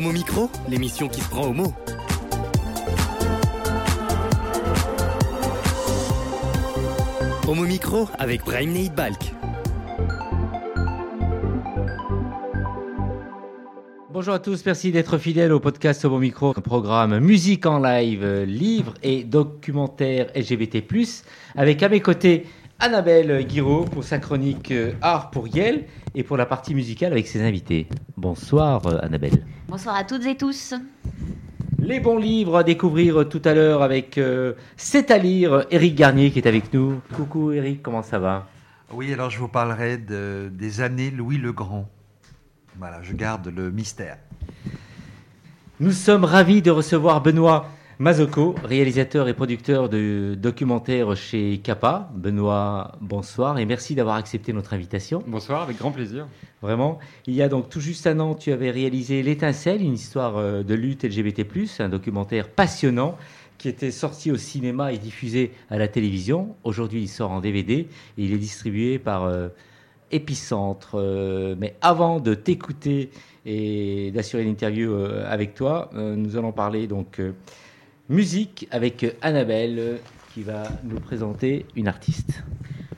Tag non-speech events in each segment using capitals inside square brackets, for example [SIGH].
Homo Micro, l'émission qui se prend au mot. Homo Micro avec Brahim Neid Balk. Bonjour à tous, merci d'être fidèles au podcast Homo Micro, programme musique en live, livres et documentaires LGBT+, avec à mes côtés Annabelle Guiraud pour sa chronique euh, Art pour Yale et pour la partie musicale avec ses invités. Bonsoir euh, Annabelle. Bonsoir à toutes et tous. Les bons livres à découvrir tout à l'heure avec euh, C'est à lire, Eric Garnier qui est avec nous. Coucou Eric, comment ça va? Oui, alors je vous parlerai de- des années Louis le Grand. Voilà, je garde le mystère. Nous sommes ravis de recevoir Benoît Mazoko, réalisateur et producteur de documentaires chez Kappa. Benoît, bonsoir et merci d'avoir accepté notre invitation. Bonsoir, avec grand plaisir. Vraiment, il y a donc tout juste un an, tu avais réalisé L'étincelle, une histoire euh, de lutte LGBT+, un documentaire passionnant qui était sorti au cinéma et diffusé à la télévision. Aujourd'hui, il sort en DVD et il est distribué par euh, Épicentre. Euh, mais avant de t'écouter et d'assurer l'interview euh, avec toi, nous allons parler donc musique avec Annabelle qui va nous présenter une artiste.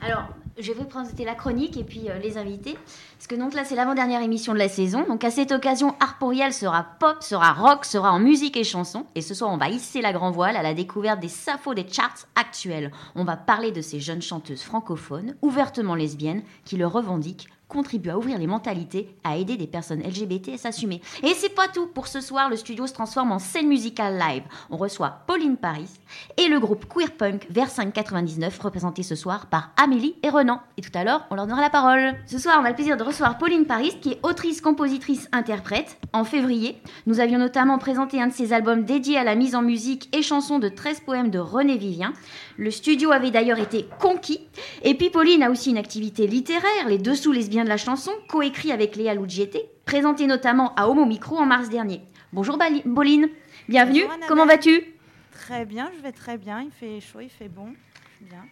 Alors, je vais présenter la chronique et puis euh, les invités. Parce que donc là, c'est l'avant-dernière émission de la saison. Donc à cette occasion, Yale sera pop, sera rock, sera en musique et chanson. Et ce soir, on va hisser la grand voile à la découverte des sapho des charts actuels. On va parler de ces jeunes chanteuses francophones, ouvertement lesbiennes, qui le revendiquent contribuent à ouvrir les mentalités, à aider des personnes LGBT à s'assumer. Et c'est pas tout. Pour ce soir, le studio se transforme en scène musicale live. On reçoit Pauline Paris et le groupe Queer Punk vers 599, représenté ce soir par Amélie et Renan. Et tout à l'heure, on leur donnera la parole. Ce soir, on a le plaisir de recevoir Pauline Paris, qui est autrice, compositrice, interprète. En février, nous avions notamment présenté un de ses albums dédiés à la mise en musique et chansons de 13 poèmes de René Vivien. Le studio avait d'ailleurs été conquis. Et puis Pauline a aussi une activité littéraire, Les Dessous lesbiens de la chanson, coécrit avec Léa Lugiete, présenté notamment à Homo Micro en mars dernier. Bonjour Bali- Pauline, bienvenue, Bonjour, comment vas-tu? Très bien, je vais très bien. Il fait chaud, il fait bon. Bien.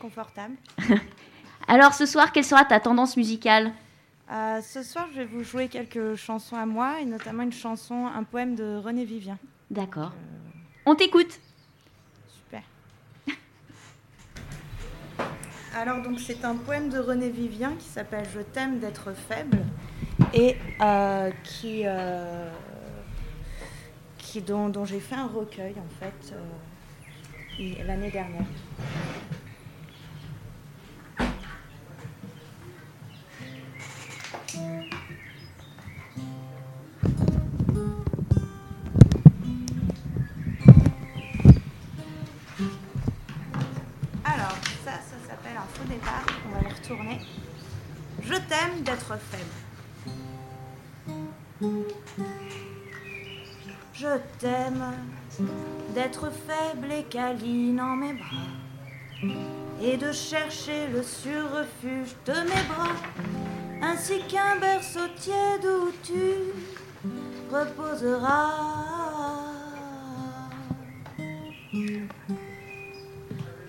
Confortable. [LAUGHS] Alors ce soir, quelle sera ta tendance musicale? Euh, ce soir, je vais vous jouer quelques chansons à moi, et notamment une chanson, un poème de René Vivien. D'accord. On t'écoute. Super. Alors, donc, c'est un poème de René Vivien qui s'appelle Je t'aime d'être faible et euh, qui, euh, dont, j'ai fait un recueil, en fait, euh, l'année dernière. Je t'aime d'être faible et câline en mes bras. Et de chercher le surrefuge de mes bras. Ainsi qu'un berceau tiède où tu reposeras.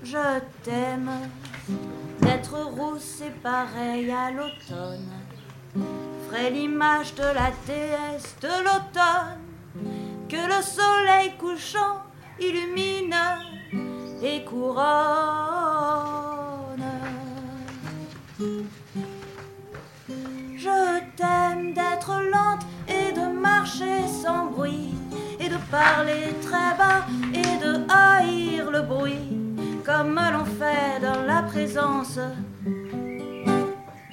Je t'aime d'être rousse et pareille à l'automne. Ferait l'image de la déesse de l'automne que le soleil couchant illumine et couronne. Je t'aime d'être lente et de marcher sans bruit et de parler très bas et de haïr le bruit comme l'on fait dans la présence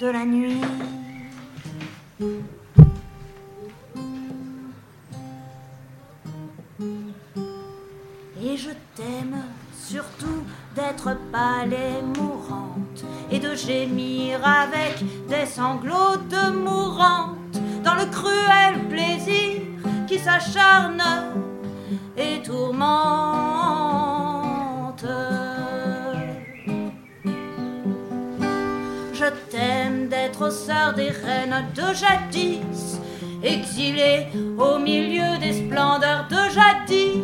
de la nuit. Je t'aime surtout d'être pâle et mourante et de gémir avec des sanglots de mourante dans le cruel plaisir qui s'acharne et tourmente. Je t'aime d'être sœur des reines de jadis, exilée au milieu des splendeurs de jadis,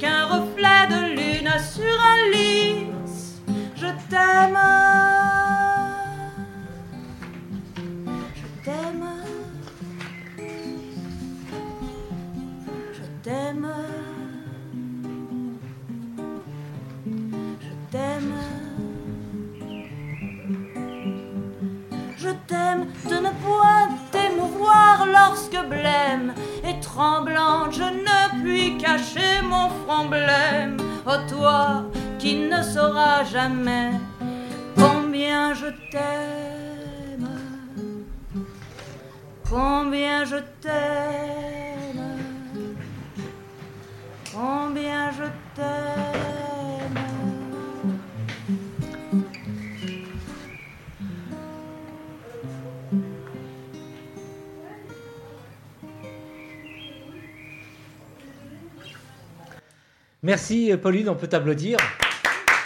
qu'un reflet de lune sur un lys. Je t'aime. Lorsque blême et tremblante je ne puis cacher mon front blême. Oh toi qui ne sauras jamais combien je t'aime, combien je t'aime, combien je t'aime. Merci euh, Pauline, on peut t'applaudir.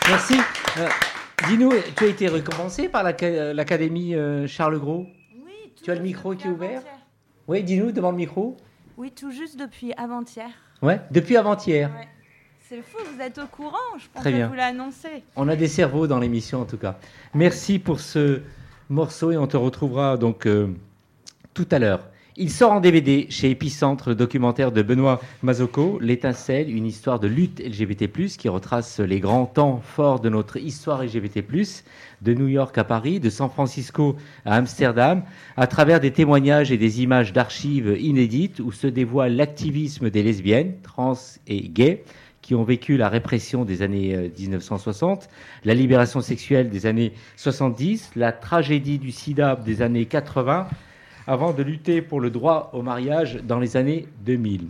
Merci. Euh, Dis-nous, tu as été récompensé par euh, l'Académie Charles Gros? Oui, tout Tu as le micro qui est ouvert? Oui, dis-nous devant le micro. Oui, tout juste depuis avant-hier. Ouais, depuis avant-hier. Ouais. C'est fou, vous êtes au courant, je pense Très bien. vous l'annoncer. On a des cerveaux dans l'émission en tout cas. Merci pour ce morceau et on te retrouvera donc euh, tout à l'heure. Il sort en DVD chez Epicentre, le documentaire de Benoît Mazocco, L'étincelle, une histoire de lutte LGBT+, qui retrace les grands temps forts de notre histoire LGBT+, de New York à Paris, de San Francisco à Amsterdam, à travers des témoignages et des images d'archives inédites où se dévoile l'activisme des lesbiennes, trans et gays, qui ont vécu la répression des années euh, 1960, la libération sexuelle des années 70, la tragédie du sida des années 80, avant de lutter pour le droit au mariage dans les années 2000.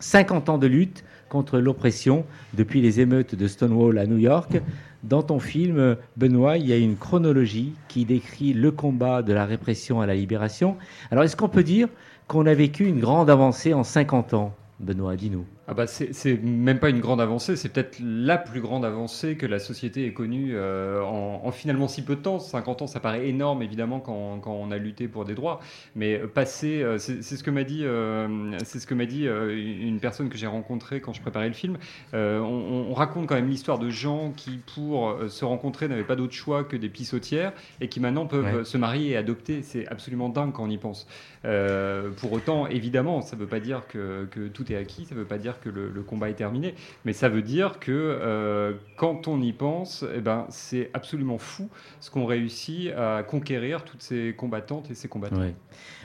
50 ans de lutte contre l'oppression depuis les émeutes de Stonewall à New York. Dans ton film, Benoît, il y a une chronologie qui décrit le combat de la répression à la libération. Alors, est-ce qu'on peut dire qu'on a vécu une grande avancée en 50 ans Benoît, dis-nous. Ah bah c'est même pas une grande avancée, c'est peut-être la plus grande avancée que la société ait connue euh, en, en finalement si peu de temps. 50 ans, ça paraît énorme évidemment quand, quand on a lutté pour des droits, mais passer, euh, c'est ce que m'a dit, euh, c'est ce que m'a dit euh, une personne que j'ai rencontrée quand je préparais le film. Euh, on, on raconte quand même l'histoire de gens qui, pour euh, se rencontrer, n'avaient pas d'autre choix que des pissotières et qui maintenant peuvent Ouais. se marier et adopter. C'est absolument dingue quand on y pense. Euh, pour autant, évidemment, ça ne veut pas dire que, que tout est acquis, ça ne veut pas dire que le, combat est terminé, mais ça veut dire que euh, quand on y pense, eh ben, c'est absolument fou ce qu'on réussit à conquérir toutes ces combattantes et ces combattants.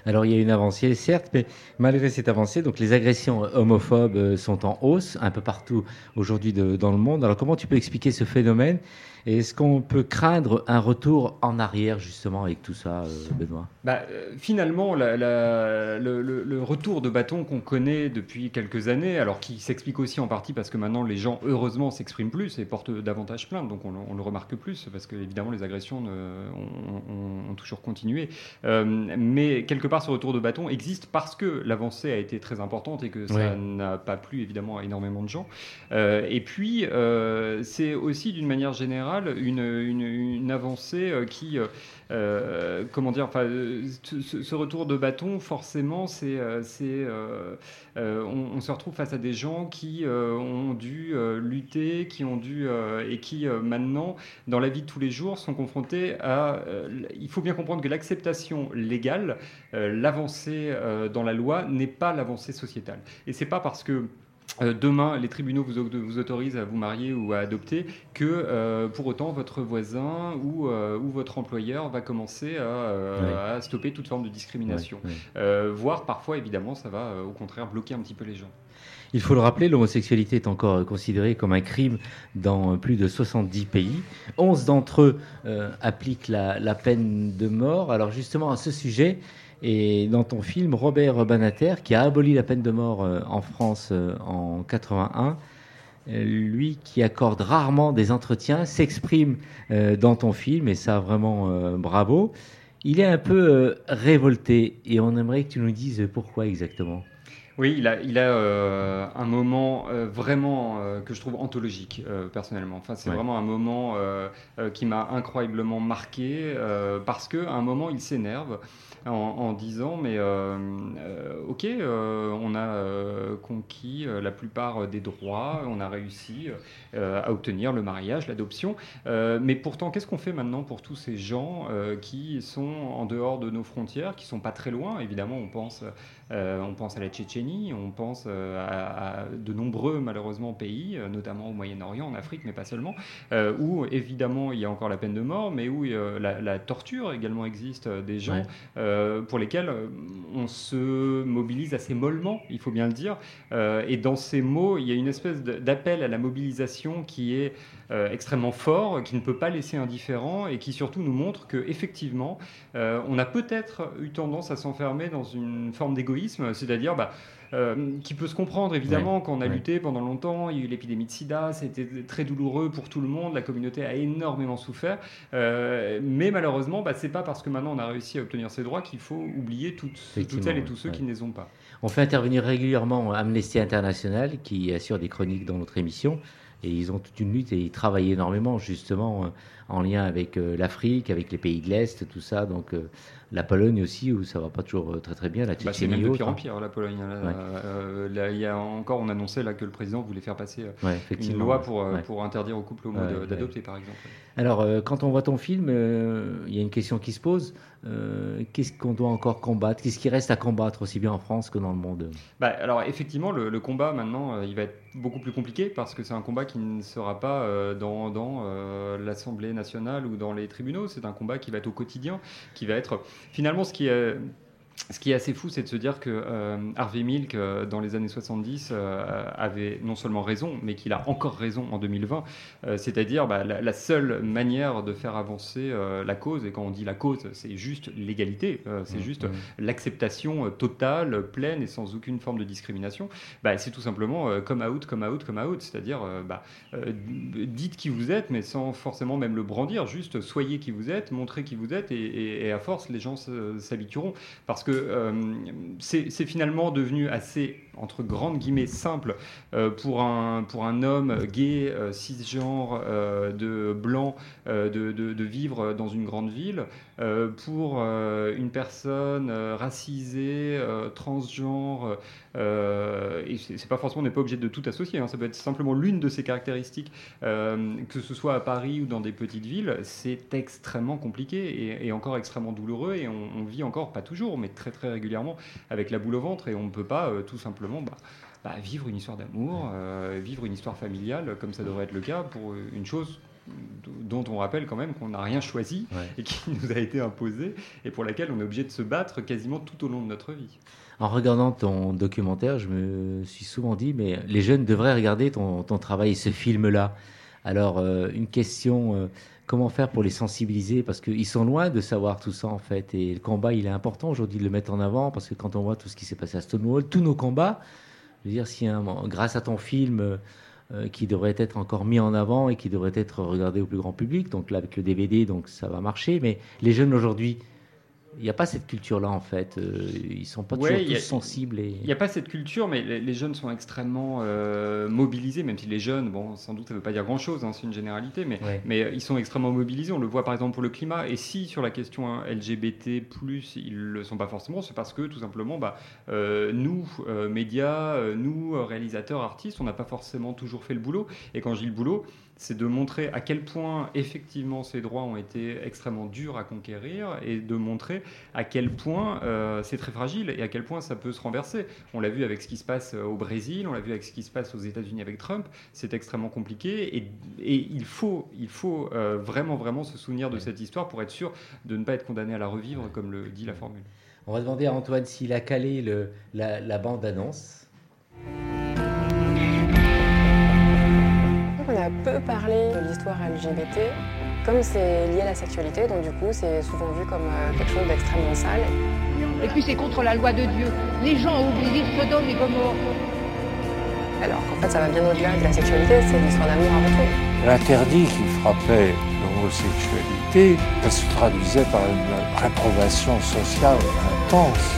Alors il y a une avancée, certes, mais malgré cette avancée, donc les agressions homophobes euh, sont en hausse un peu partout aujourd'hui dans le monde. Alors comment tu peux expliquer ce phénomène? Et est-ce qu'on peut craindre un retour en arrière justement avec tout ça, euh, Benoît? Bah, euh, finalement, la- la- le, le- le retour de bâton qu'on connaît depuis quelques années, alors qui s'explique aussi en partie parce que maintenant les gens, heureusement, s'expriment plus et portent davantage plainte, donc on, le- on le remarque plus, parce que évidemment les agressions ne- ont, ont- ont toujours continué. Euh, mais quelque part, ce retour de bâton existe parce que l'avancée a été très importante et que ça Ouais. n'a pas plu évidemment à énormément de gens. Euh, et puis, euh, c'est aussi d'une manière générale une, avancée euh, qui, euh, euh, comment dire, enfin, ce, retour de bâton, forcément, c'est, c'est, on, on se retrouve face à des gens qui ont dû lutter, qui ont dû et qui maintenant, dans la vie de tous les jours, sont confrontés à. il faut bien comprendre que l'acceptation légale, l'avancée dans la loi, n'est pas l'avancée sociétale. Et c'est pas parce que demain, les tribunaux vous, au- vous autorisent à vous marier ou à adopter, que euh, pour autant votre voisin ou, euh, ou votre employeur va commencer à, euh, à stopper toute forme de discrimination. Euh, voire parfois, évidemment, ça va euh, au contraire bloquer un petit peu les gens. Il faut le rappeler, l'homosexualité est encore euh, considérée comme un crime dans euh, plus de 70 pays. 11 d'entre eux euh, appliquent la, la peine de mort. Alors justement, à ce sujet, et dans ton film, Robert Banater, qui a aboli la peine de mort euh, en France euh, en 81, euh, lui qui accorde rarement des entretiens, s'exprime dans ton film, et ça vraiment bravo. Il est un peu révolté, et on aimerait que tu nous dises pourquoi exactement. Oui, il a, il a euh, un moment euh, vraiment euh, que je trouve anthologique personnellement. Enfin, c'est Ouais. vraiment un moment qui m'a incroyablement marqué parce que à un moment il s'énerve en, disant mais euh, euh, ok, euh, on a conquis la plupart des droits, on a réussi à obtenir le mariage, l'adoption, mais pourtant qu'est-ce qu'on fait maintenant pour tous ces gens qui sont en dehors de nos frontières, qui sont pas très loin Évidemment, on pense on pense à la Tchétchénie, on pense à, de nombreux malheureusement pays, notamment au Moyen-Orient, en Afrique, mais pas seulement, où évidemment il y a encore la peine de mort, mais où la, torture également existe, des gens pour lesquels on se mobilise assez mollement, il faut bien le dire. et dans ces mots, il y a une espèce d'appel à la mobilisation qui est extrêmement fort, qui ne peut pas laisser indifférent et qui surtout nous montre que effectivement, on a peut-être eu tendance à s'enfermer dans une forme d'égoïsme, c'est-à-dire bah, euh, qui peut se comprendre évidemment quand on a lutté pendant longtemps. Il y a eu l'épidémie de sida, c'était très douloureux pour tout le monde, la communauté a énormément souffert. Euh, mais malheureusement, bah, c'est pas parce que maintenant on a réussi à obtenir ses droits qu'il faut oublier toutes, toutes celles et tous ceux qui ne les ont pas. On fait intervenir régulièrement Amnesty International qui assure des chroniques dans notre émission. Et ils ont toute une lutte et ils travaillent énormément justement euh, en lien avec l'Afrique, avec les pays de l'Est, tout ça. Donc la Pologne aussi, où ça va pas toujours euh, très très bien. La bah, c'est même de pire en pire, la Pologne. Euh, là, il y a encore, on annonçait là que le président voulait faire passer euh, une loi pour, pour interdire aux couples homo d'adopter, par exemple. Alors, quand on voit ton film, il y a une question qui se pose. Qu'est-ce qu'on doit encore combattre? Qu'est-ce qui reste à combattre aussi bien en France que dans le monde? Bah, Alors, effectivement, le, combat maintenant, il va être beaucoup plus compliqué parce que c'est un combat qui ne sera pas dans, dans l'Assemblée nationale ou dans les tribunaux. C'est un combat qui va être au quotidien, qui va être finalement, ce qui est ce qui est assez fou, c'est de se dire que euh, Harvey Milk, euh, dans les années 70, euh, avait non seulement raison, mais qu'il a encore raison en 2020. C'est-à-dire bah, la, seule manière de faire avancer la cause, et quand on dit la cause, c'est juste l'égalité, c'est mmh, juste mmh. l'acceptation totale, pleine et sans aucune forme de discrimination. Bah, c'est tout simplement come out, come out, come out. C'est-à-dire, bah, dites qui vous êtes, mais sans forcément même le brandir. Juste soyez qui vous êtes, montrez qui vous êtes, et, et à force, les gens s'habitueront. Parce que euh, c'est finalement devenu assez, entre grandes guillemets, simple euh, pour, un, pour un homme gay, euh, cisgenre, de blanc, de, de, vivre dans une grande ville, pour une personne racisée, transgenre, et c'est pas forcément, on n'est pas obligé de tout associer, hein, ça peut être simplement l'une de ces caractéristiques, que ce soit à Paris ou dans des petites villes, c'est extrêmement compliqué et, encore extrêmement douloureux, et on, vit encore, pas toujours, mais très très régulièrement avec la boule au ventre et on ne peut pas euh, tout simplement bah, bah, vivre une histoire d'amour, euh, vivre une histoire familiale comme ça devrait être le cas pour une chose dont on rappelle quand même qu'on n'a rien choisi et qui [LAUGHS] nous a été imposée et pour laquelle on est obligé de se battre quasiment tout au long de notre vie. En regardant ton documentaire, je me suis souvent dit, mais les jeunes devraient regarder ton, ton travail, ce film-là. Alors, euh, une question comment faire pour les sensibiliser? Parce qu'ils sont loin de savoir tout ça, en fait. Et le combat, il est important aujourd'hui de le mettre en avant, parce que quand on voit tout ce qui s'est passé à Stonewall, tous nos combats, je veux dire, si grâce à ton film euh, qui devrait être encore mis en avant et qui devrait être regardé au plus grand public, donc là, avec le DVD, donc ça va marcher, mais les jeunes aujourd'hui, il n'y a pas cette culture-là en fait. Euh, ils sont pas toujours tous sensibles. Et... Il n'y a pas cette culture, mais les, jeunes sont extrêmement euh, mobilisés, même si les jeunes, bon, sans doute ça ne veut pas dire grand-chose, hein, c'est une généralité, mais, mais euh, ils sont extrêmement mobilisés. On le voit par exemple pour le climat. Et si sur la question hein, LGBT, ils ne le sont pas forcément, c'est parce que tout simplement, bah, nous, médias, nous, réalisateurs, artistes, on n'a pas forcément toujours fait le boulot. Et quand je dis le boulot, c'est de montrer à quel point effectivement ces droits ont été extrêmement durs à conquérir et de montrer à quel point euh, c'est très fragile et à quel point ça peut se renverser. On l'a vu avec ce qui se passe euh, au Brésil, on l'a vu avec ce qui se passe aux États-Unis avec Trump, c'est extrêmement compliqué et, il faut, il faut euh, vraiment, vraiment se souvenir de cette histoire pour être sûr de ne pas être condamné à la revivre comme le dit la formule. On va demander à Antoine s'il a calé le, la bande-annonce. on a peu parlé de l'histoire LGBT, comme c'est lié à la sexualité, donc du coup c'est souvent vu comme euh, quelque chose d'extrêmement sale. Et puis c'est contre la loi de Dieu. Les gens ont oublié Sodome et Gomorre. Alors qu'en fait ça va bien au-delà de la sexualité, c'est l'histoire d'amour avant tout. L'interdit qui frappait l'homosexualité se traduisait par une réprobation sociale intense.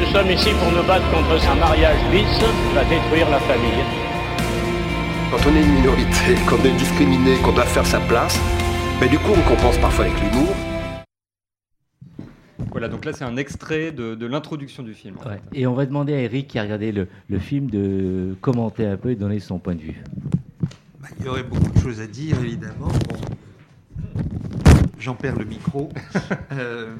Nous sommes ici pour nous battre contre un mariage bis qui va détruire la famille. Quand on est une minorité, [LAUGHS] qu'on est discriminé, qu'on doit faire sa place, mais du coup on compense parfois avec l'humour. Voilà, donc là c'est un extrait de, l'introduction du film. Et on va demander à Eric qui a regardé le, film de commenter un peu et donner son point de vue. Bah, il y aurait beaucoup de choses à dire évidemment. J'en perds le micro. [LAUGHS] Euh,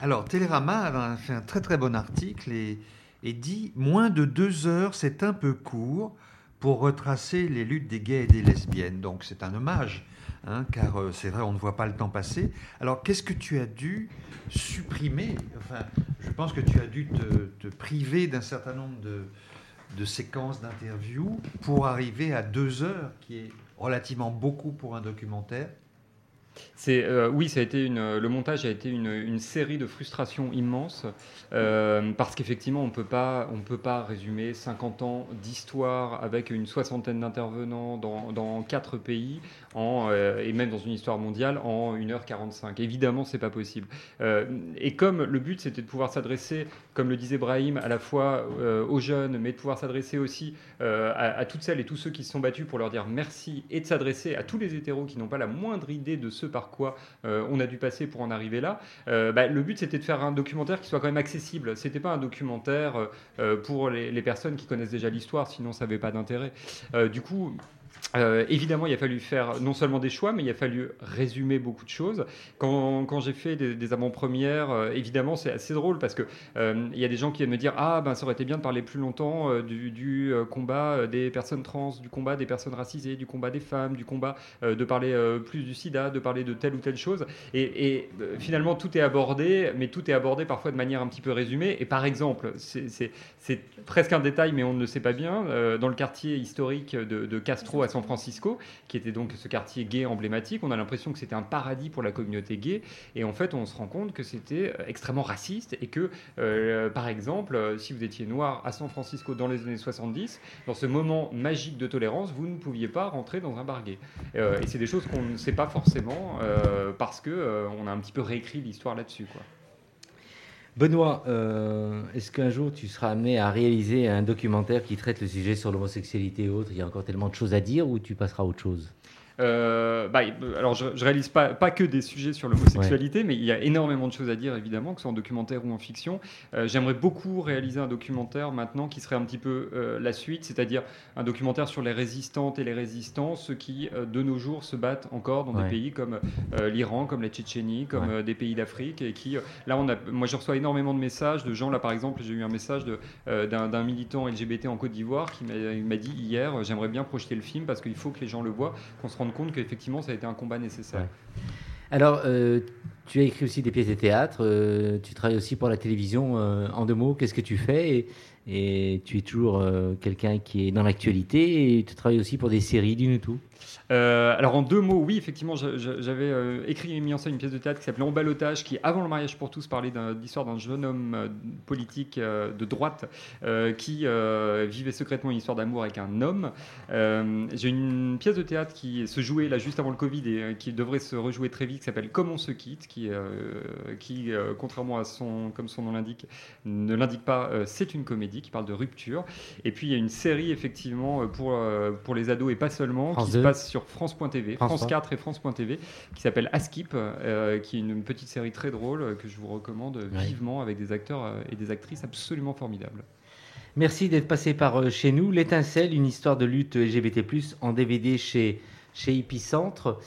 Alors, Télérama a fait un très très bon article et, et dit moins de deux heures, c'est un peu court pour retracer les luttes des gays et des lesbiennes. Donc, c'est un hommage, hein, car euh, c'est vrai, on ne voit pas le temps passer. Alors, qu'est-ce que tu as dû supprimer? Enfin, je pense que tu as dû te, priver d'un certain nombre de séquences d'interviews pour arriver à deux heures, qui est relativement beaucoup pour un documentaire. Euh, oui, ça a été le montage a été une, série de frustrations immenses euh, parce qu'effectivement on peut pas on peut pas résumer 50 ans d'histoire avec une soixantaine d'intervenants dans, dans, quatre pays en, euh, et même dans une histoire mondiale en 1h45. Évidemment, c'est pas possible. Et comme le but c'était de pouvoir s'adresser, comme le disait Brahim, à la fois aux jeunes, mais de pouvoir s'adresser aussi à, à, toutes celles et tous ceux qui se sont battus pour leur dire merci et de s'adresser à tous les hétéros qui n'ont pas la moindre idée de ce par quoi euh, on a dû passer pour en arriver là. Bah, le but c'était de faire un documentaire qui soit quand même accessible. C'était pas un documentaire pour les, les, personnes qui connaissent déjà l'histoire, sinon ça n'avait pas d'intérêt. du coup, euh, évidemment, il a fallu faire non seulement des choix, mais il a fallu résumer beaucoup de choses. Quand, j'ai fait des, des avant-premières, euh, évidemment, c'est assez drôle parce que euh, y a des gens qui viennent me dire ah ben ça aurait été bien de parler plus longtemps du, combat des personnes trans, du combat des personnes racisées, du combat des femmes, du combat de parler plus du SIDA, de parler de telle ou telle chose. Et, et finalement, tout est abordé, mais tout est abordé parfois de manière un petit peu résumée. Et par exemple, c'est presque un détail, mais on ne le sait pas bien, dans le quartier historique de, de Castro à San Francisco, qui était donc ce quartier gay emblématique. On a l'impression que c'était un paradis pour la communauté gay, et en fait, on se rend compte que c'était extrêmement raciste et que, euh, par exemple, si vous étiez noir à San Francisco dans les années 70, dans ce moment magique de tolérance, vous ne pouviez pas rentrer dans un bar gay. Euh, et c'est des choses qu'on ne sait pas forcément euh, parce que euh, on a un petit peu réécrit l'histoire là-dessus. Benoît, euh, est-ce qu'un jour tu seras amené à réaliser un documentaire qui traite le sujet sur l'homosexualité et autres? Il y a encore tellement de choses à dire ou tu passeras à autre chose? Euh, bah, alors, je, je réalise pas, pas que des sujets sur l'homosexualité, ouais. mais il y a énormément de choses à dire, évidemment, que ce soit en documentaire ou en fiction. Euh, J'aimerais beaucoup réaliser un documentaire maintenant qui serait un petit peu euh, la suite, c'est-à-dire un documentaire sur les résistantes et les résistants, ceux qui, euh, de nos jours, se battent encore dans ouais. des pays comme euh, l'Iran, comme la Tchétchénie, comme ouais. des pays d'Afrique, et qui, là, on a, moi, je reçois énormément de messages de gens. Là, par exemple, j'ai eu un message d'un militant LGBT en Côte d'Ivoire qui m'a dit hier, j'aimerais bien projeter le film parce qu'il faut que les gens le voient, qu'on se rende compte qu'effectivement, ça a été un combat nécessaire. Alors, euh, tu as écrit aussi des pièces de théâtre, euh, tu travailles aussi pour la télévision. Euh, en deux mots, qu'est-ce que tu fais et, et, tu es toujours quelqu'un qui est dans l'actualité et tu travailles aussi pour des séries, dis-nous tout. Euh, alors en deux mots, oui, effectivement, j'avais euh, écrit et mis en scène une pièce de théâtre qui s'appelait balotage, qui avant le mariage pour tous parlait d'histoire d'un jeune homme euh, politique euh, de droite qui vivait secrètement une histoire d'amour avec un homme. J'ai une pièce de théâtre qui se jouait là juste avant le Covid et qui devrait se rejouer très vite, qui s'appelle Comment on se quitte, qui, qui contrairement à son, comme son nom l'indique, ne l'indique pas, c'est une comédie qui parle de rupture. Et puis il y a une série effectivement pour, pour les ados et pas seulement, qui 2. se passe sur France.tv, France, France 4 et France.tv, qui s'appelle Askip, euh, qui est une petite série très drôle euh, que je vous recommande vivement avec des acteurs euh, et des actrices absolument formidables. Merci d'être passé par chez nous. L'étincelle, une histoire de lutte LGBT+, en DVD chez, chez Epicentre.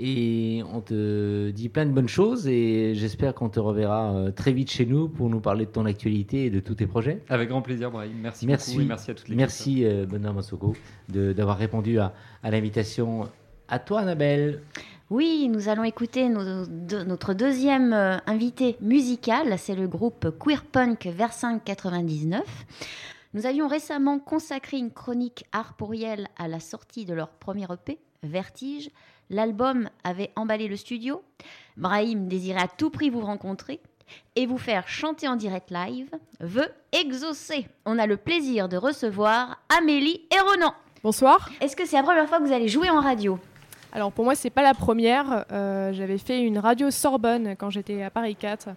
Et on te dit plein de bonnes choses et j'espère qu'on te reverra euh, très vite chez nous pour nous parler de ton actualité et de tous tes projets. Avec grand plaisir, Brahim. Merci, merci beaucoup et merci à toutes les Merci, euh, Benoît Massoko, d'avoir répondu à, à l'invitation. À toi, Annabelle. Oui, nous allons écouter nos, de, notre deuxième euh, invité musical, c'est le groupe Queer Punk Versin 99. Nous avions récemment consacré une chronique art pourriel à la sortie de leur premier EP, Vertige. L'album avait emballé le studio. Brahim désirait à tout prix vous rencontrer et vous faire chanter en direct live. Veut exaucer. On a le plaisir de recevoir Amélie et Ronan. Bonsoir. Est-ce que c'est la première fois que vous allez jouer en radio? Alors pour moi, c'est pas la première. Euh, J'avais fait une radio Sorbonne quand j'étais à Paris 4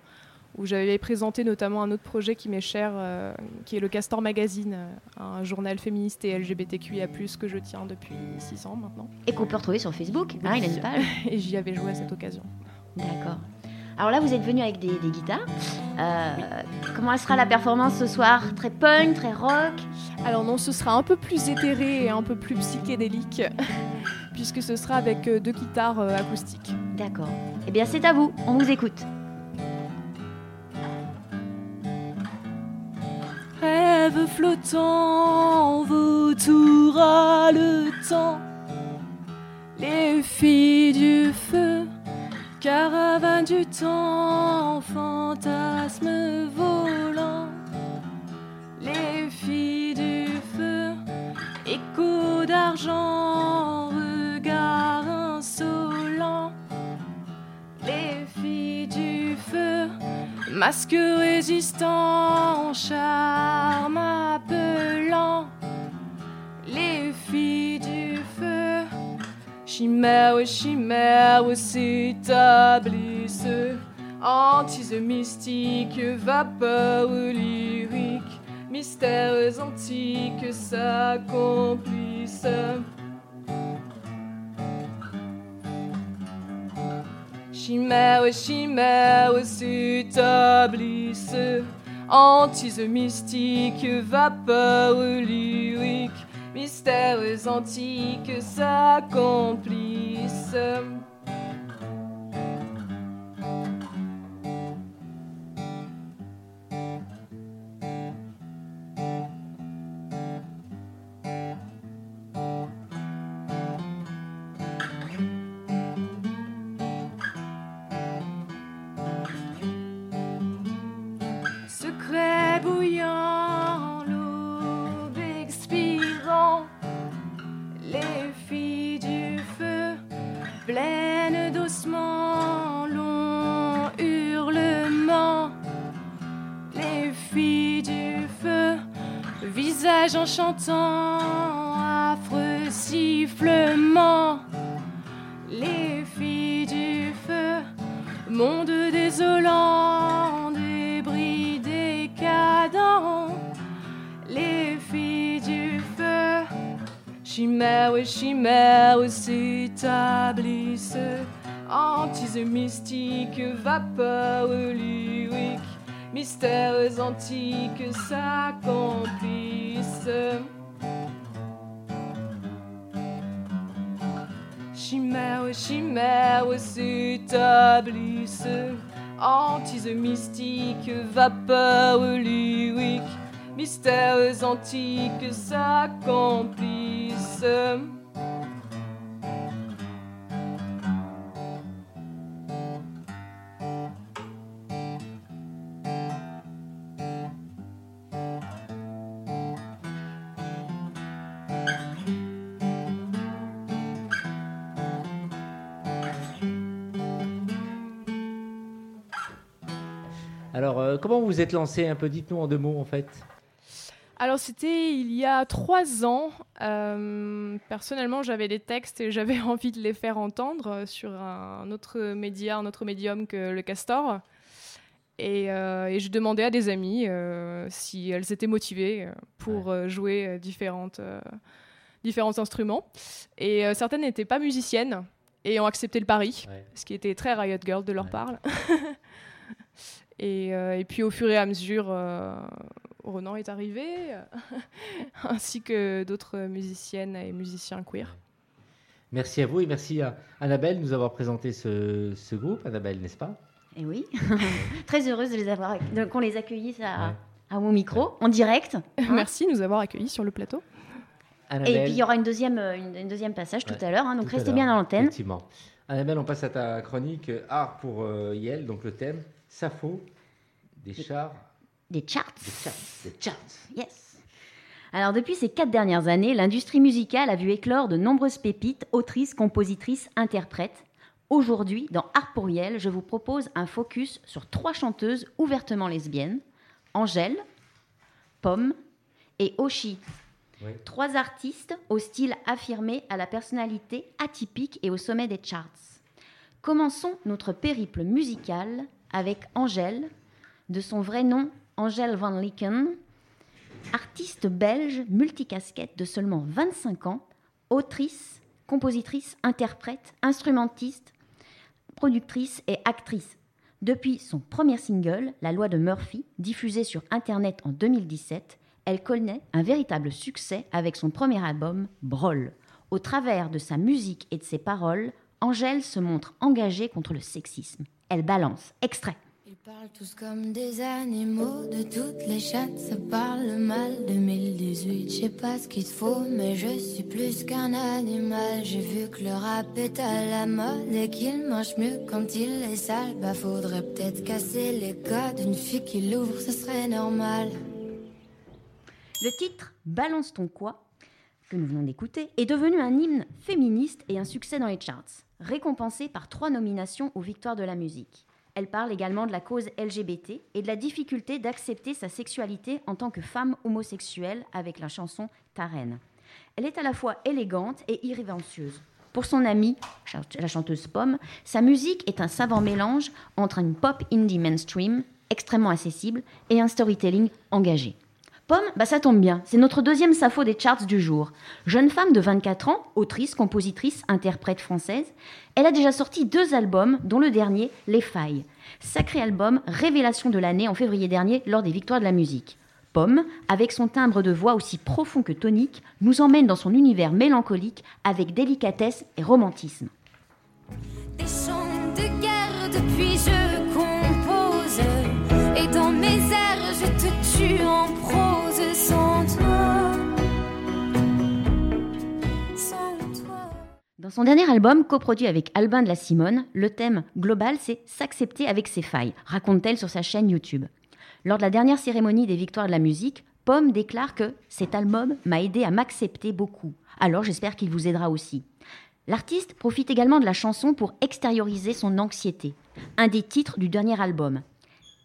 où j'avais présenté notamment un autre projet qui m'est cher, euh, qui est le Castor Magazine, un journal féministe et LGBTQIA+, que je tiens depuis 6 ans maintenant. Et qu'on peut retrouver sur Facebook, hein, il a une page. [LAUGHS] Et j'y avais joué à cette occasion. D'accord. Alors là, vous êtes venu avec des, des guitares. Euh, comment sera la performance ce soir? Très punk, très rock? Alors non, ce sera un peu plus éthéré et un peu plus psychédélique, [LAUGHS] puisque ce sera avec deux guitares euh, acoustiques. D'accord. Eh bien, c'est à vous, on vous écoute. Rêve flottant vautoura le temps. Les filles du feu, caravane du temps, fantasme volant. Les filles du feu, écho d'argent, regard insolent. Les filles du feu, masque résistant, charme appelant. Les filles du feu, chimère, chimère s'établissent. Antise mystique, vapeur lyrique, mystères antiques s'accomplissent. Chimère, chimère s'établissent. Antise mystique, vapeur lyrique, mystères antiques s'accomplissent. En chantant, affreux sifflement, les filles du feu, monde désolant, débris décadents, les filles du feu, chimère, chimère s'établissent, antise mystique, vapeur lyrique, mystères antiques s'accomplissent. S'établissent, antise mystique, vapeur lyrique, mystères antiques s'accomplissent. Euh, comment vous vous êtes lancé un peu? Dites-nous en deux mots, en fait. Alors c'était il y a trois ans. Euh, personnellement, j'avais des textes et j'avais [LAUGHS] envie de les faire entendre sur un autre média, un autre médium que le Castor. Et, euh, et je demandais à des amis euh, si elles étaient motivées euh, pour euh, jouer euh, différentes, euh, différents instruments. Et euh, certaines n'étaient pas musiciennes et ont accepté le pari, Ouais. ce qui était très Riot Girl de leur part. [LAUGHS] et, euh, et puis au fur et à mesure, euh, Ronan est arrivé, [LAUGHS] ainsi que d'autres musiciennes et musiciens queer. Merci à vous et merci à Annabelle de nous avoir présenté ce, ce groupe. Annabelle, n'est-ce pas? Et oui, [LAUGHS] très heureuse de les avoir, qu'on les accueillisse à, Ouais. à mon micro, en direct. hein. [LAUGHS] Merci de nous avoir accueillis sur le plateau. Annabelle, Et puis il y aura une deuxième, euh, une, une deuxième passage tout à l'heure, hein, donc tout restez bien dans l'antenne. Effectivement. Annabelle, on passe à ta chronique euh, Art pour euh, Yel, donc le thème Sappho, des chars, Des charts. des charts, des charts. Yes. Alors depuis ces quatre dernières années, l'industrie musicale a vu éclore de nombreuses pépites, autrices, compositrices, interprètes. Aujourd'hui, dans Art pour Yel, je vous propose un focus sur trois chanteuses ouvertement lesbiennes, Angèle, Pomme et Oshi. Oui. Trois artistes au style affirmé, à la personnalité atypique et au sommet des charts. Commençons notre périple musical avec Angèle, de son vrai nom Angèle Van Licken, artiste belge multicasquette de seulement 25 ans, autrice, compositrice, interprète, instrumentiste, productrice et actrice. Depuis son premier single, La loi de Murphy, diffusé sur Internet en 2017, elle connaît un véritable succès avec son premier album, Brawl. Au travers de sa musique et de ses paroles, Angèle se montre engagée contre le sexisme. Elle balance. Extrait. Et parlent tous comme des animaux, de toutes les chattes, ça parle mal. 2018, je sais pas ce qu'il faut, mais je suis plus qu'un animal. J'ai vu que le rap est à la mode et qu'il mange mieux quand il est sale. Bah faudrait peut-être casser les codes, une fille qui l'ouvre, ce serait normal. Le titre Balance ton quoi que nous venons d'écouter est devenu un hymne féministe et un succès dans les charts, récompensé par trois nominations aux Victoires de la musique. Elle parle également de la cause LGBT et de la difficulté d'accepter sa sexualité en tant que femme homosexuelle avec la chanson Ta reine. Elle est à la fois élégante et irrévérencieuse. Pour son amie, la chanteuse Pomme, sa musique est un savant mélange entre une pop indie mainstream, extrêmement accessible, et un storytelling engagé. Pomme, bah ça tombe bien, c'est notre deuxième Sappho des charts du jour. Jeune femme de 24 ans, autrice, compositrice, interprète française, elle a déjà sorti deux albums, dont le dernier, Les Failles. Sacré album, révélation de l'année en février dernier lors des Victoires de la musique. Pomme, avec son timbre de voix aussi profond que tonique, nous emmène dans son univers mélancolique avec délicatesse et romantisme. Des chants de guerre depuis je compose Et dans mes airs je te tue en Dans son dernier album, coproduit avec Albin de la Simone, le thème global c'est S'accepter avec ses failles, raconte-t-elle sur sa chaîne YouTube. Lors de la dernière cérémonie des Victoires de la musique, Pomme déclare que cet album m'a aidé à m'accepter beaucoup. Alors j'espère qu'il vous aidera aussi. L'artiste profite également de la chanson pour extérioriser son anxiété. Un des titres du dernier album.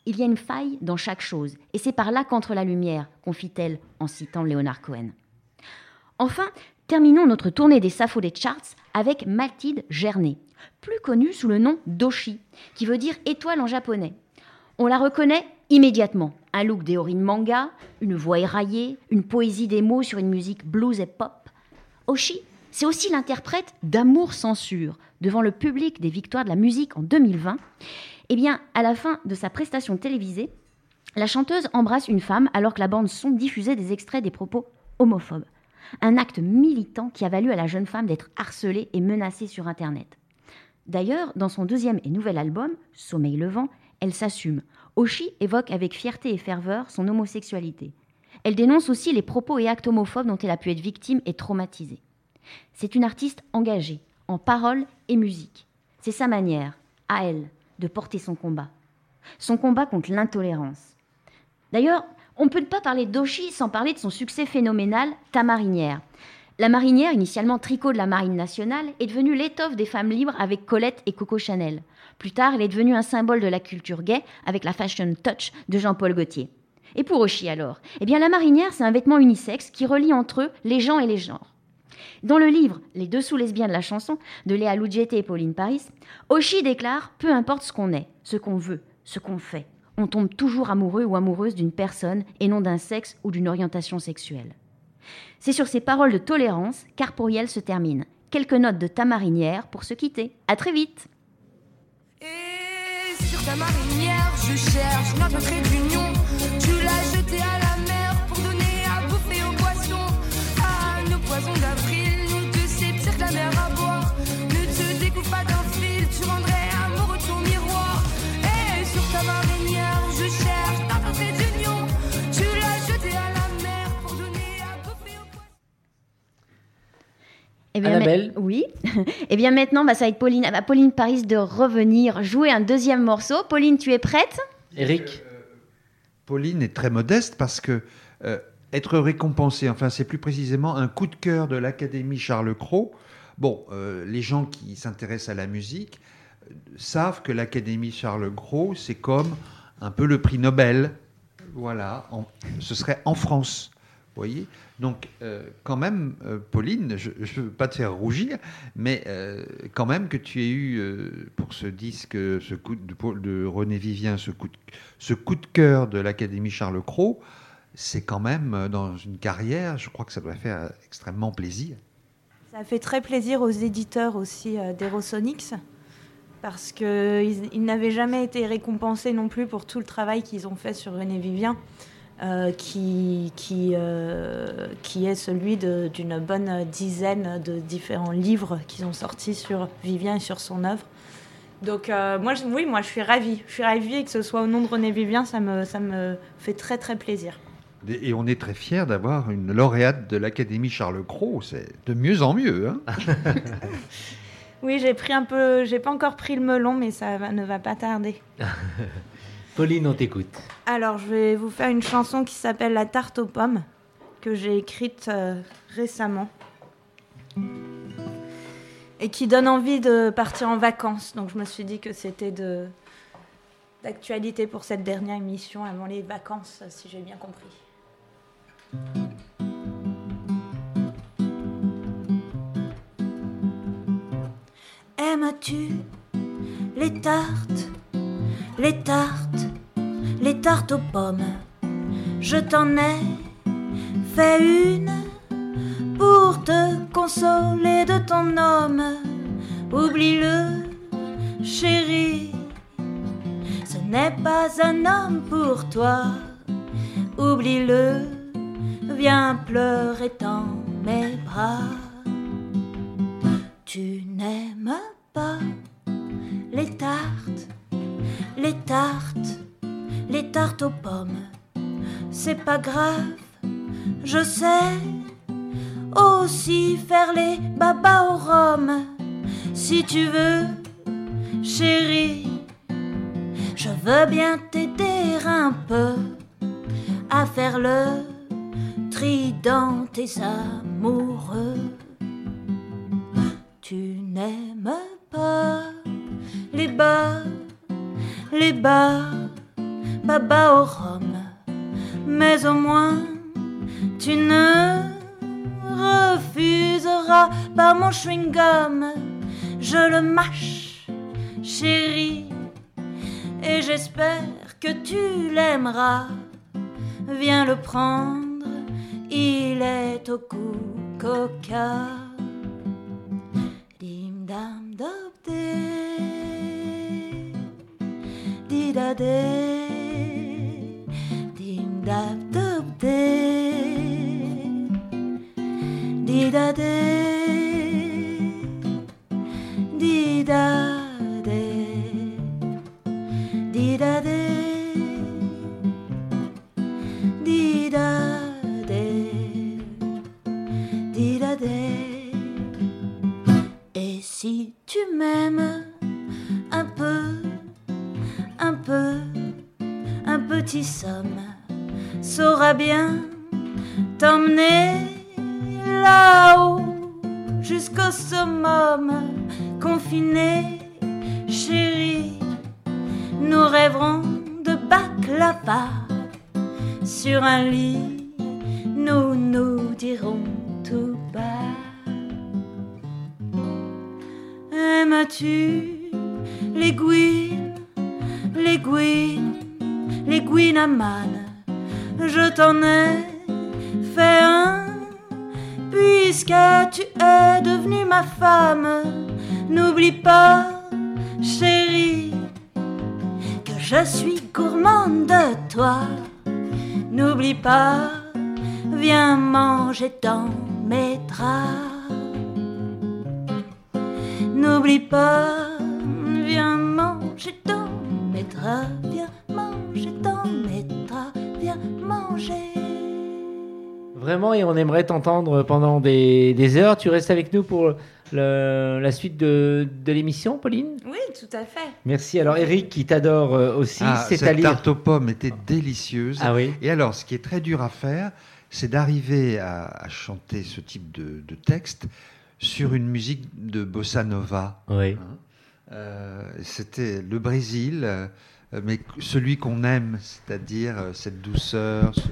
Il y a une faille dans chaque chose, et c'est par là qu'entre la lumière, confie-t-elle en citant Léonard Cohen. Enfin, terminons notre tournée des Sappho des charts avec Mathilde Gernet, plus connue sous le nom d'Oshi, qui veut dire étoile en japonais. On la reconnaît immédiatement. Un look d'héroïne manga, une voix éraillée, une poésie des mots sur une musique blues et pop. Oshi, c'est aussi l'interprète d'Amour Censure devant le public des Victoires de la musique en 2020. Eh bien, à la fin de sa prestation télévisée, la chanteuse embrasse une femme alors que la bande son diffusait des extraits des propos homophobes. Un acte militant qui a valu à la jeune femme d'être harcelée et menacée sur Internet. D'ailleurs, dans son deuxième et nouvel album, Sommeil levant, elle s'assume. Oshi évoque avec fierté et ferveur son homosexualité. Elle dénonce aussi les propos et actes homophobes dont elle a pu être victime et traumatisée. C'est une artiste engagée, en parole et musique. C'est sa manière, à elle, de porter son combat. Son combat contre l'intolérance. D'ailleurs, on ne peut pas parler d'Oshi sans parler de son succès phénoménal, Ta marinière. La marinière, initialement tricot de la Marine nationale, est devenue l'étoffe des femmes libres avec Colette et Coco Chanel. Plus tard, elle est devenue un symbole de la culture gay avec la fashion touch de Jean-Paul Gaultier. Et pour Oshi alors? Eh bien, la marinière, c'est un vêtement unisexe qui relie entre eux les gens et les genres. Dans le livre Les dessous lesbiens de la chanson de Léa Lougieté et Pauline Paris, Oshi déclare Peu importe ce qu'on est, ce qu'on veut, ce qu'on fait, on tombe toujours amoureux ou amoureuse d'une personne et non d'un sexe ou d'une orientation sexuelle. C'est sur ces paroles de tolérance qu'Arporiel se termine. Quelques notes de ta marinière pour se quitter. À très vite Et sur ta marinière, je cherche Eh bien, Annabelle ma- Oui. [LAUGHS] Eh bien maintenant, bah, ça va être Pauline, à Pauline Paris de revenir jouer un deuxième morceau. Pauline, tu es prête? Eric Pauline est très modeste parce que euh, être récompensée, enfin c'est plus précisément un coup de cœur de l'Académie Charles Cros. Bon, euh, les gens qui s'intéressent à la musique euh, savent que l'Académie Charles Cros, c'est comme un peu le prix Nobel. Voilà, en- ce serait en France. Vous voyez? Donc, euh, quand même, euh, Pauline, je ne veux pas te faire rougir, mais euh, quand même que tu aies eu pour ce disque, ce coup de, René Vivien, ce coup de, de cœur de l'Académie Charles Cros, c'est quand même dans une carrière, je crois que ça doit faire extrêmement plaisir. Ça fait très plaisir aux éditeurs aussi d'Aerosonics parce qu'ils ils n'avaient jamais été récompensés non plus pour tout le travail qu'ils ont fait sur René Vivien, euh, qui, qui, euh, qui est celui d'une bonne dizaine de différents livres qu'ils ont sortis sur Vivien et sur son œuvre. Donc euh, moi, je- oui, moi je suis ravie. Je suis ravie et que ce soit au nom de René Vivien, ça me, ça me fait très très plaisir. Et et on est très fiers d'avoir une lauréate de l'Académie Charles Cros. C'est de mieux en mieux. hein. [LAUGHS] Oui, j'ai pris un peu, j'ai pas encore pris le melon, mais ça va- ne va pas tarder. [LAUGHS] Pauline, on t'écoute. Alors, je vais vous faire une chanson qui s'appelle La tarte aux pommes, que j'ai écrite euh, récemment. Et qui donne envie de partir en vacances. Donc, je me suis dit que c'était d'actualité pour cette dernière émission avant les vacances, si j'ai bien compris. Aimes-tu les tartes, les tartes, les tartes aux pommes Je t'en ai fait une pour te consoler de ton homme. Oublie-le, chérie, ce n'est pas un homme pour toi. Oublie-le, viens pleurer dans mes bras. Tu n'aimes pas les tartes, les tartes, les tartes aux pommes. C'est pas grave, je sais aussi faire les babas au rhum. Si tu veux, chérie, je veux bien t'aider un peu à faire le tri dans tes amoureux. Tu n'aimes pas les bas, les bas, baba au rhum, mais au moins tu ne refuseras pas mon chewing-gum. Je le mâche, chérie, et j'espère que tu l'aimeras. Viens le prendre, il est au goût coca. day. Puisque tu es devenue ma femme? N'oublie pas, chérie, que je suis gourmande de toi. N'oublie pas, viens manger dans mes draps. N'oublie pas, viens manger dans mes draps, viens Vraiment, et on aimerait t'entendre pendant des, des heures. Tu restes avec nous pour le- la suite de, de l'émission, Pauline? Oui, tout à fait. Merci. Alors, Eric, qui t'adore euh, aussi, Ah, c'est à cette lire. tarte aux pommes était délicieuse. Ah oui Et alors, ce qui est très dur à faire, c'est d'arriver à, à chanter ce type de, de texte sur une musique de bossa nova. Oui. Hein. Euh, C'était le Brésil, euh, mais celui qu'on aime, c'est-à-dire euh, cette douceur ce-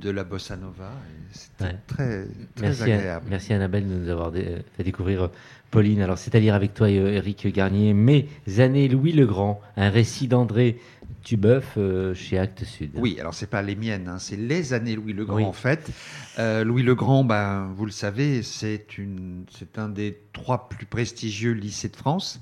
de la bossa nova. C'était Ouais. très, très Merci, agréable. À, merci Annabelle de nous avoir dé- fait découvrir euh, Pauline. Alors, c'est à lire avec toi, euh, Eric Garnier. Mes années Louis le Grand, un récit d'André Tubeuf euh, chez Actes Sud. Oui, alors c'est pas les miennes, hein, c'est les années Louis le Grand Oui. en fait. Euh, Louis le Grand, ben, vous le savez, c'est un des trois plus prestigieux lycées de France,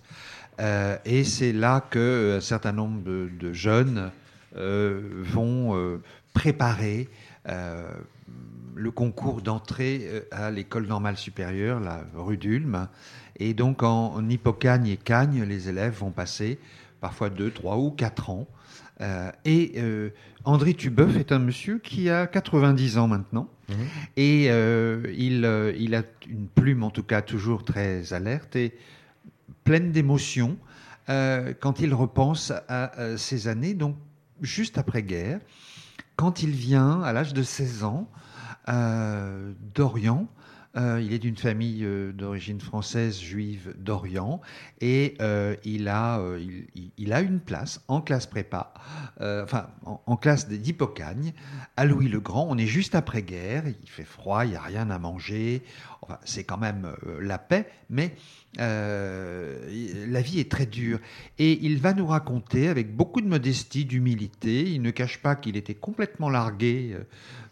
Euh, et c'est là que un certain nombre de, de jeunes euh, vont euh, préparer euh, le concours d'entrée euh, à l'école normale supérieure, la rue d'Ulm. Et donc en, en Hippocagne et Cagne, les élèves vont passer parfois deux, trois ou quatre ans. Euh, et euh, André Tubeuf est un monsieur qui a 90 ans maintenant. Et euh, il, euh, il a une plume, en tout cas, toujours très alerte et pleine d'émotions euh, quand il repense à, euh, ces années, donc juste après-guerre, quand il vient, à l'âge de 16 ans, euh, d'Orient. Euh, il est d'une famille euh, d'origine française juive d'Orient et il, a, une place en classe prépa, enfin en, en classe d'Hippocagne, à Louis le Grand. On est juste après-guerre, il fait froid, il n'y a rien à manger. C'est quand même euh, la paix, mais euh, la vie est très dure. Et il va nous raconter avec beaucoup de modestie, d'humilité. Il ne cache pas qu'il était complètement largué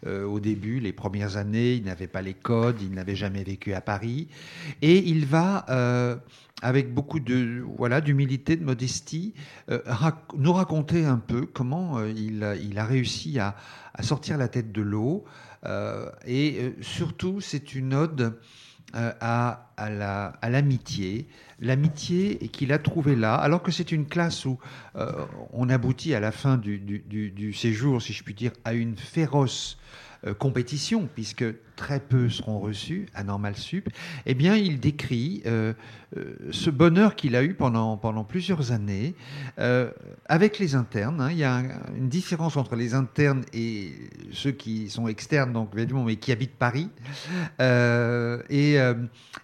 euh, au début, les premières années. Il n'avait pas les codes, il n'avait jamais vécu à Paris. Et il va, avec beaucoup de voilà d'humilité, de modestie, nous raconter un peu comment il, a- réussi à sortir la tête de l'eau. Euh, et euh, surtout, c'est une ode euh, à, à la- à l'amitié, l'amitié qu'il a trouvée là, alors que c'est une classe où on aboutit à la fin du séjour, si je puis dire, à une féroce euh, compétition, puisque très peu seront reçus à Normal Sup, eh bien, il décrit euh, euh, ce bonheur qu'il a eu pendant, pendant plusieurs années avec les internes. hein. Il y a un- une différence entre les internes et ceux qui sont externes, donc mais qui habitent Paris. Et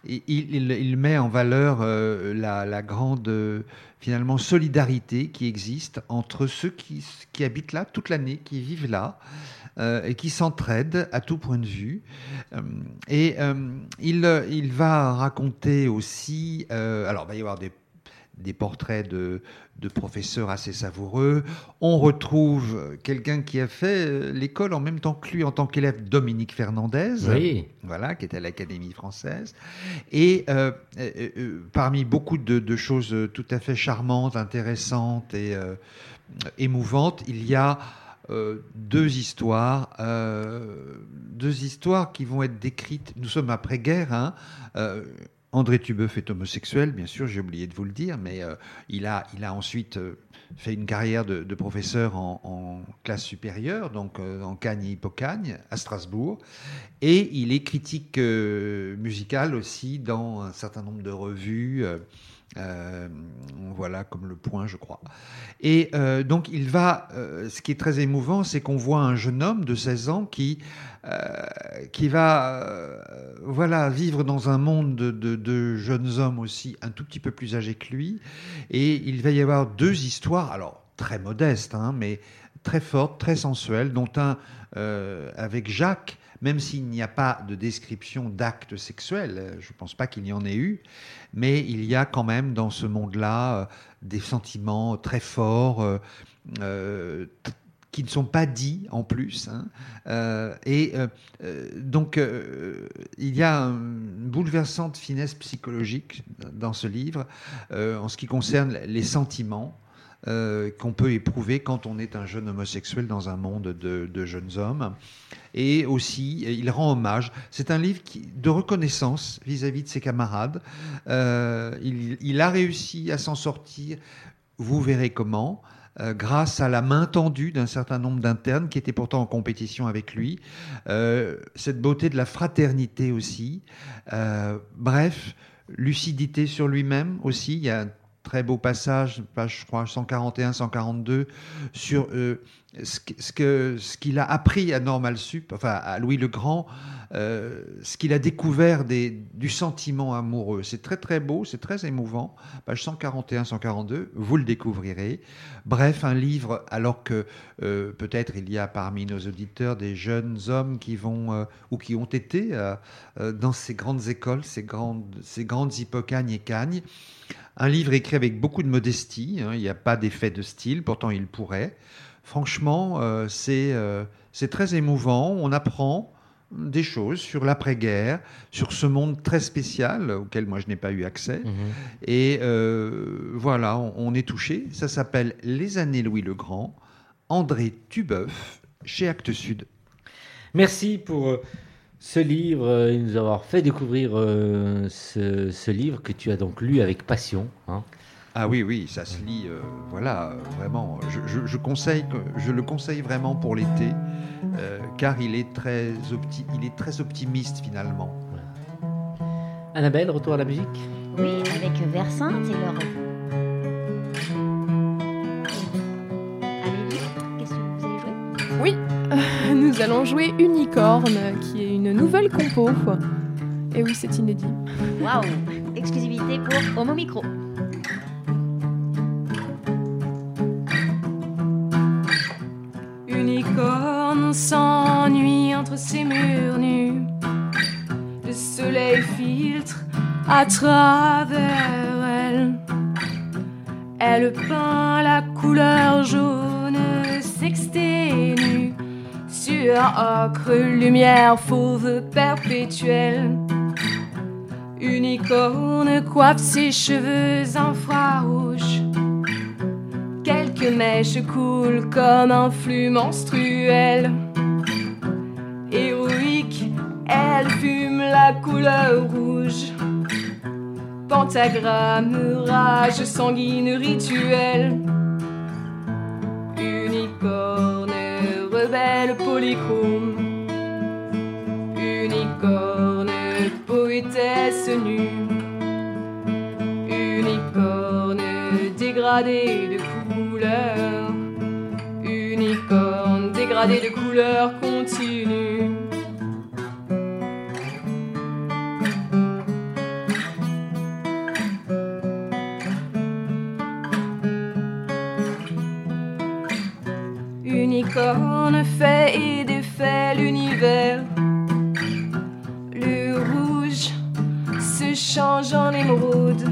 il, met en valeur la, la grande finalement solidarité qui existe entre ceux qui, qui habitent là toute l'année, qui vivent là euh, et qui s'entraident à tout point de vue. Euh, et euh, il, il va raconter aussi, alors il va y avoir des des portraits de, de professeurs assez savoureux. On retrouve quelqu'un qui a fait l'école en même temps que lui en tant qu'élève, Dominique Fernandez, Oui. voilà, qui était à l'Académie française. Et euh, euh, euh, parmi beaucoup de, de choses tout à fait charmantes, intéressantes et euh, émouvantes, il y a euh, deux histoires, euh, deux histoires qui vont être décrites. Nous sommes après-guerre. Hein, euh, André Tubeuf est homosexuel, bien sûr, j'ai oublié de vous le dire, mais il, a, il a ensuite fait une carrière de, professeur en, en classe supérieure, donc en Cagne et Hippocagne, à Strasbourg. Et il est critique musical aussi dans un certain nombre de revues. Euh, voilà, comme le point, je crois. Et euh, donc, il va. euh, ce qui est très émouvant, c'est qu'on voit un jeune homme de 16 ans qui, qui va voilà, vivre dans un monde de, jeunes hommes aussi un tout petit peu plus âgés que lui. Et il va y avoir deux histoires, alors très modestes, hein, mais très fortes, très sensuelles, dont un avec Jacques, même s'il n'y a pas de description d'actes sexuels, euh, je ne pense pas qu'il y en ait eu, mais il y a quand même dans ce monde-là euh, des sentiments très forts. euh, qui ne sont pas dits en plus. hein. Et donc, il y a une bouleversante finesse psychologique dans ce livre en ce qui concerne les sentiments euh, qu'on peut éprouver quand on est un jeune homosexuel dans un monde de, jeunes hommes. Et aussi, il rend hommage. C'est un livre de reconnaissance vis-à-vis de ses camarades. Euh, il, a réussi à s'en sortir. Vous verrez comment. euh, grâce à la main tendue d'un certain nombre d'internes qui étaient pourtant en compétition avec lui, Euh, cette beauté de la fraternité aussi, Euh, bref, lucidité sur lui-même aussi, il y a très beau passage, page je crois 141-142, sur euh, ce que- ce qu'il a appris à Normal Sup, enfin à Louis le Grand, euh, ce qu'il a découvert des, du sentiment amoureux. C'est très très beau, c'est très émouvant. Page 141-142, vous le découvrirez. Bref, un livre, alors que euh, peut-être il y a parmi nos auditeurs des jeunes hommes qui vont ou qui ont été dans ces grandes écoles, ces grandes, ces grandes hippocagnes et cagnes. Un livre écrit avec beaucoup de modestie, hein, il n'y a pas d'effet de style, pourtant il pourrait. Franchement, euh, c'est euh, c'est très émouvant, on apprend des choses sur l'après-guerre, sur ce monde très spécial auquel moi je n'ai pas eu accès. Et euh, voilà, on, on est touché. Ça s'appelle Les années Louis le Grand, André Tubeuf, chez Actes Sud. Merci pour ce livre, euh, et nous avoir fait découvrir euh, ce, ce livre que tu as donc lu avec passion. hein. Ah oui, oui, ça se lit, euh, voilà, vraiment. Je, je- je conseille, que- je le conseille vraiment pour l'été, euh, car il est, très opti- il est très optimiste finalement. Annabelle, retour à la musique Oui, avec Versainte et leur. Oui, [LAUGHS] nous allons jouer Unicorn, qui est une nouvelle compo. Et oui, c'est inédit. Waouh Exclusivité pour Homo Micro. Unicorne s'ennuie entre ses murs nus. Le soleil filtre à travers elle. Elle peint la couleur jaune ocre, lumière fauve perpétuelle. Unicorne coiffe ses cheveux infrarouges. Quelques mèches coulent comme un flux menstruel. Héroïque, elle fume la couleur rouge. Pentagramme, rage sanguine rituelle. Polychrome. Unicorne, poétesse nue. Unicorne, dégradé de couleurs. Unicorne, dégradé de couleurs continue. Le rouge se change en émeraude.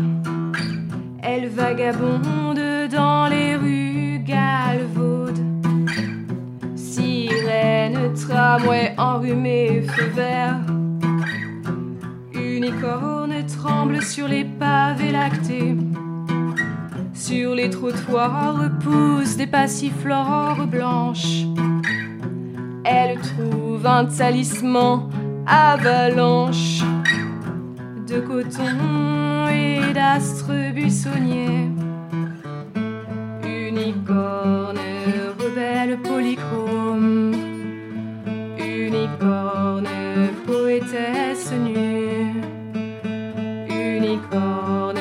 Elle vagabonde dans les rues galvaudes. Sirène, tramway enrhumé, feu vert. Unicorne tremble sur les pavés lactés. Sur les trottoirs poussent des passiflores blanches. Elle trouve un talisman avalanche de coton et d'astres buissonniers. Unicorne, rebelle polychrome. Unicorne, poétesse nue. Unicorne,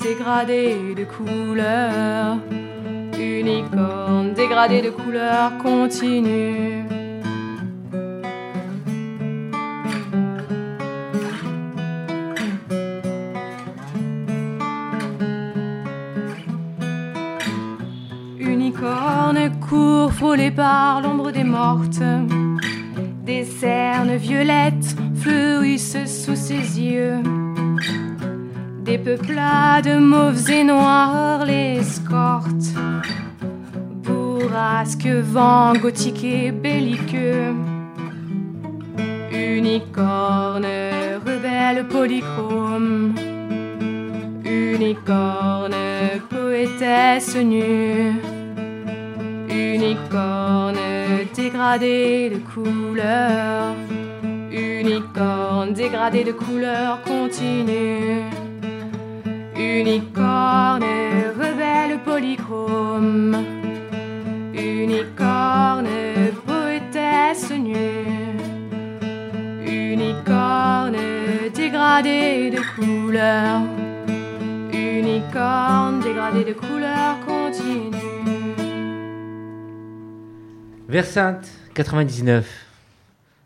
dégradé de couleurs. Unicorne, dégradé de couleurs continue. Par l'ombre des mortes. Des cernes violettes fleurissent sous ses yeux. Des peuplades mauves et noires l'escortent. Bourrasque, vent gothique et belliqueux. Unicorne, rebelle polychrome. Unicorne, poétesse nue. Unicorne, dégradé de couleurs. Unicorne, dégradé de couleurs continue. Unicorne, rebelle polychrome. Unicorne, poétesse nue. Unicorne, dégradé de couleurs. Unicorne, dégradé de couleurs continue. Versante, 99.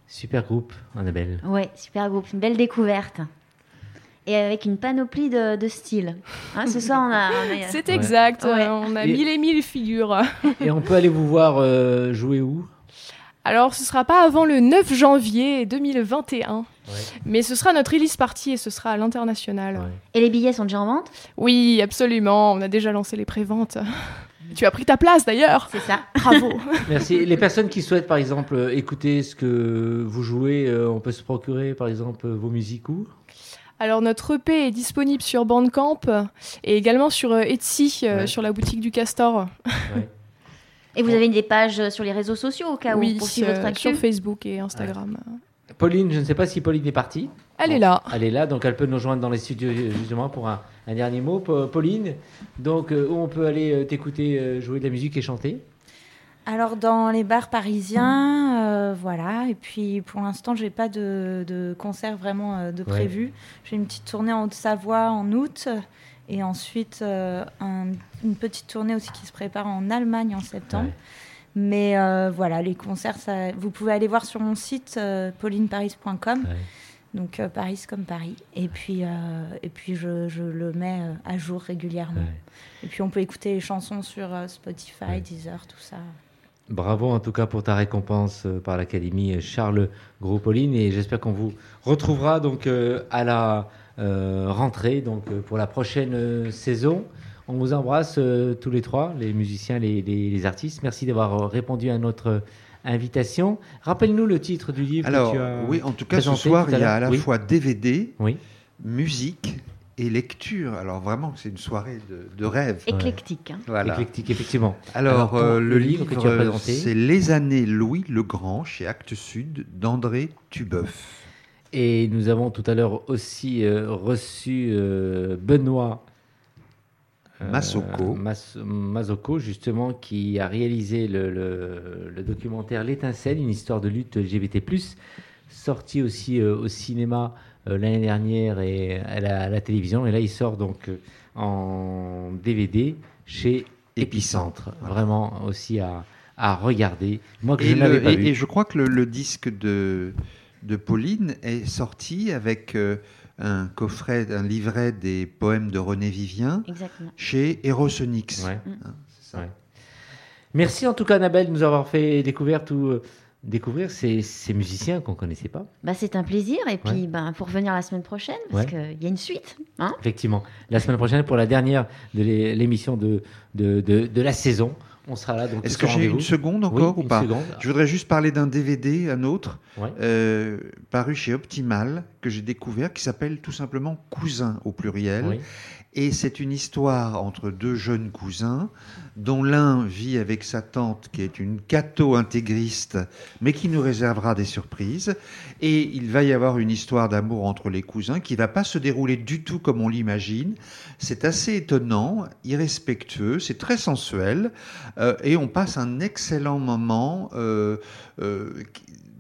Super groupe, Annabelle. Ouais, super groupe, une belle découverte. Et avec une panoplie de, de styles. Hein, ce soir, on a. C'est exact, Ouais. euh, on a Et- mille et mille figures. Et on peut aller vous voir euh, jouer où? Alors, ce sera pas avant le 9 janvier 2021, mais ce sera notre release party et ce sera à l'international. Et les billets sont déjà en vente? Oui, absolument. On a déjà lancé les préventes. Tu as pris ta place d'ailleurs. C'est ça. Bravo. [LAUGHS] Merci. Les personnes qui souhaitent, par exemple, écouter ce que vous jouez, euh, on peut se procurer, par exemple, vos musiques où? Alors, notre EP est disponible sur Bandcamp et également sur euh, Etsy, euh, Ouais. sur la boutique du Castor. [LAUGHS] Et vous avez des pages sur les réseaux sociaux au cas où oui, pour suivre votre actu sur Facebook et Instagram. Pauline, je ne sais pas si Pauline est partie. Elle est là. Elle est là, donc elle peut nous rejoindre dans les studios justement pour un, un dernier mot. Pa- Pauline, donc euh, où on peut aller euh, t'écouter euh, jouer de la musique et chanter? Alors dans les bars parisiens, euh, voilà. Et puis pour l'instant, j'ai pas de, de concert vraiment euh, de Ouais. prévu. J'ai une petite tournée en Haute-Savoie en août, et ensuite euh, un- une petite tournée aussi qui se prépare en Allemagne en septembre. Ouais. Mais voilà, les concerts, ça, vous pouvez aller voir sur mon site paulineparis.com. Donc euh, Paris comme Paris. Et puis, euh, et puis je, je le mets euh, à jour régulièrement. Et puis on peut écouter les chansons sur Spotify, Deezer, tout ça. Bravo en tout cas pour ta récompense par l'Académie Charles Gros-Pauline et j'espère qu'on vous retrouvera donc à la rentrée donc pour la prochaine saison. On vous embrasse tous les trois, les musiciens, les, les- les artistes. Merci d'avoir répondu à notre invitation. Rappelle-nous le titre du livre Alors, que tu as oui, en tout cas, ce soir, il y a à la Oui. fois DVD, Oui. musique et lecture. Alors, vraiment, c'est une soirée de, de rêve. Éclectique. hein. Voilà. Éclectique, effectivement. Alors, euh, le le livre livre, que tu as présenté c'est Les années Louis le Grand chez Actes Sud d'André Tubeuf. Et nous avons tout à l'heure aussi euh, reçu euh, Benoît euh, Masoko. Mas- Masoko, justement, qui a réalisé le, le- le documentaire L'étincelle, une histoire de lutte LGBT+, sorti aussi euh, au cinéma euh, l'année dernière et à la, à la télévision. Et là, il sort donc euh, en DVD chez Épicentre. Vraiment aussi à, à regarder. Moi, que Et, je le- pas et- vu. et je crois que le, le disque de, de Pauline est sorti avec euh, un coffret, un livret des poèmes de René Vivien Exactement. chez Erosonix. Ouais. Hein, ça. Ouais. Merci en tout cas, Annabelle, de nous avoir fait découvrir, tout, euh, découvrir ces, ces musiciens qu'on ne connaissait pas. Bah, c'est un plaisir. Et puis, Ouais. ben, pour revenir la semaine prochaine, parce Ouais. qu'il y a une suite. Hein Effectivement. La semaine prochaine, pour la dernière de l'é- l'émission de, de, de, de la saison, on sera là. donc Est-ce que j'ai une seconde Oui, encore ou pas seconde. Je voudrais juste parler d'un DVD, un autre, Ouais. euh, paru chez Optimal, que j'ai découvert, qui s'appelle tout simplement Cousin au pluriel. Oui. Et c'est une histoire entre deux jeunes cousins, dont l'un vit avec sa tante, qui est une catho-intégriste, mais qui nous réservera des surprises. Et il va y avoir une histoire d'amour entre les cousins qui va pas se dérouler du tout comme on l'imagine. C'est assez étonnant, irrespectueux, c'est très sensuel, euh, et on passe un excellent moment. euh, euh,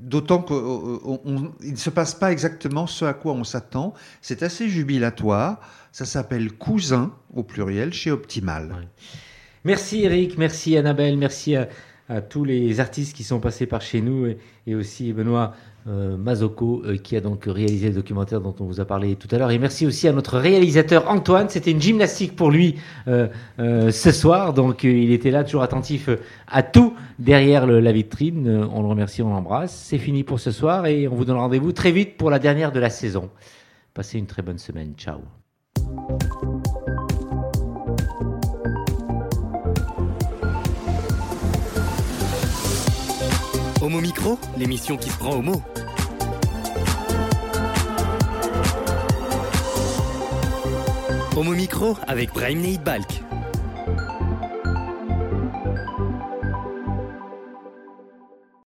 D'autant qu'il ne se passe pas exactement ce à quoi on s'attend. C'est assez jubilatoire. Ça s'appelle Cousin au pluriel chez Optimal. Merci Eric, merci Annabelle, merci à, tous les artistes qui sont passés par chez nous et, aussi Benoît euh, Mazoko euh, qui a donc réalisé le documentaire dont on vous a parlé tout à l'heure. Et merci aussi à notre réalisateur Antoine. C'était une gymnastique pour lui euh, euh, ce soir. Donc il était là toujours attentif à tout derrière la vitrine. On le remercie, on l'embrasse. C'est fini pour ce soir et on vous donne rendez-vous très vite pour la dernière de la saison. Passez une très bonne semaine. Ciao. Homo Micro, l'émission qui se prend au mot. Homo Micro avec Brahim Balk.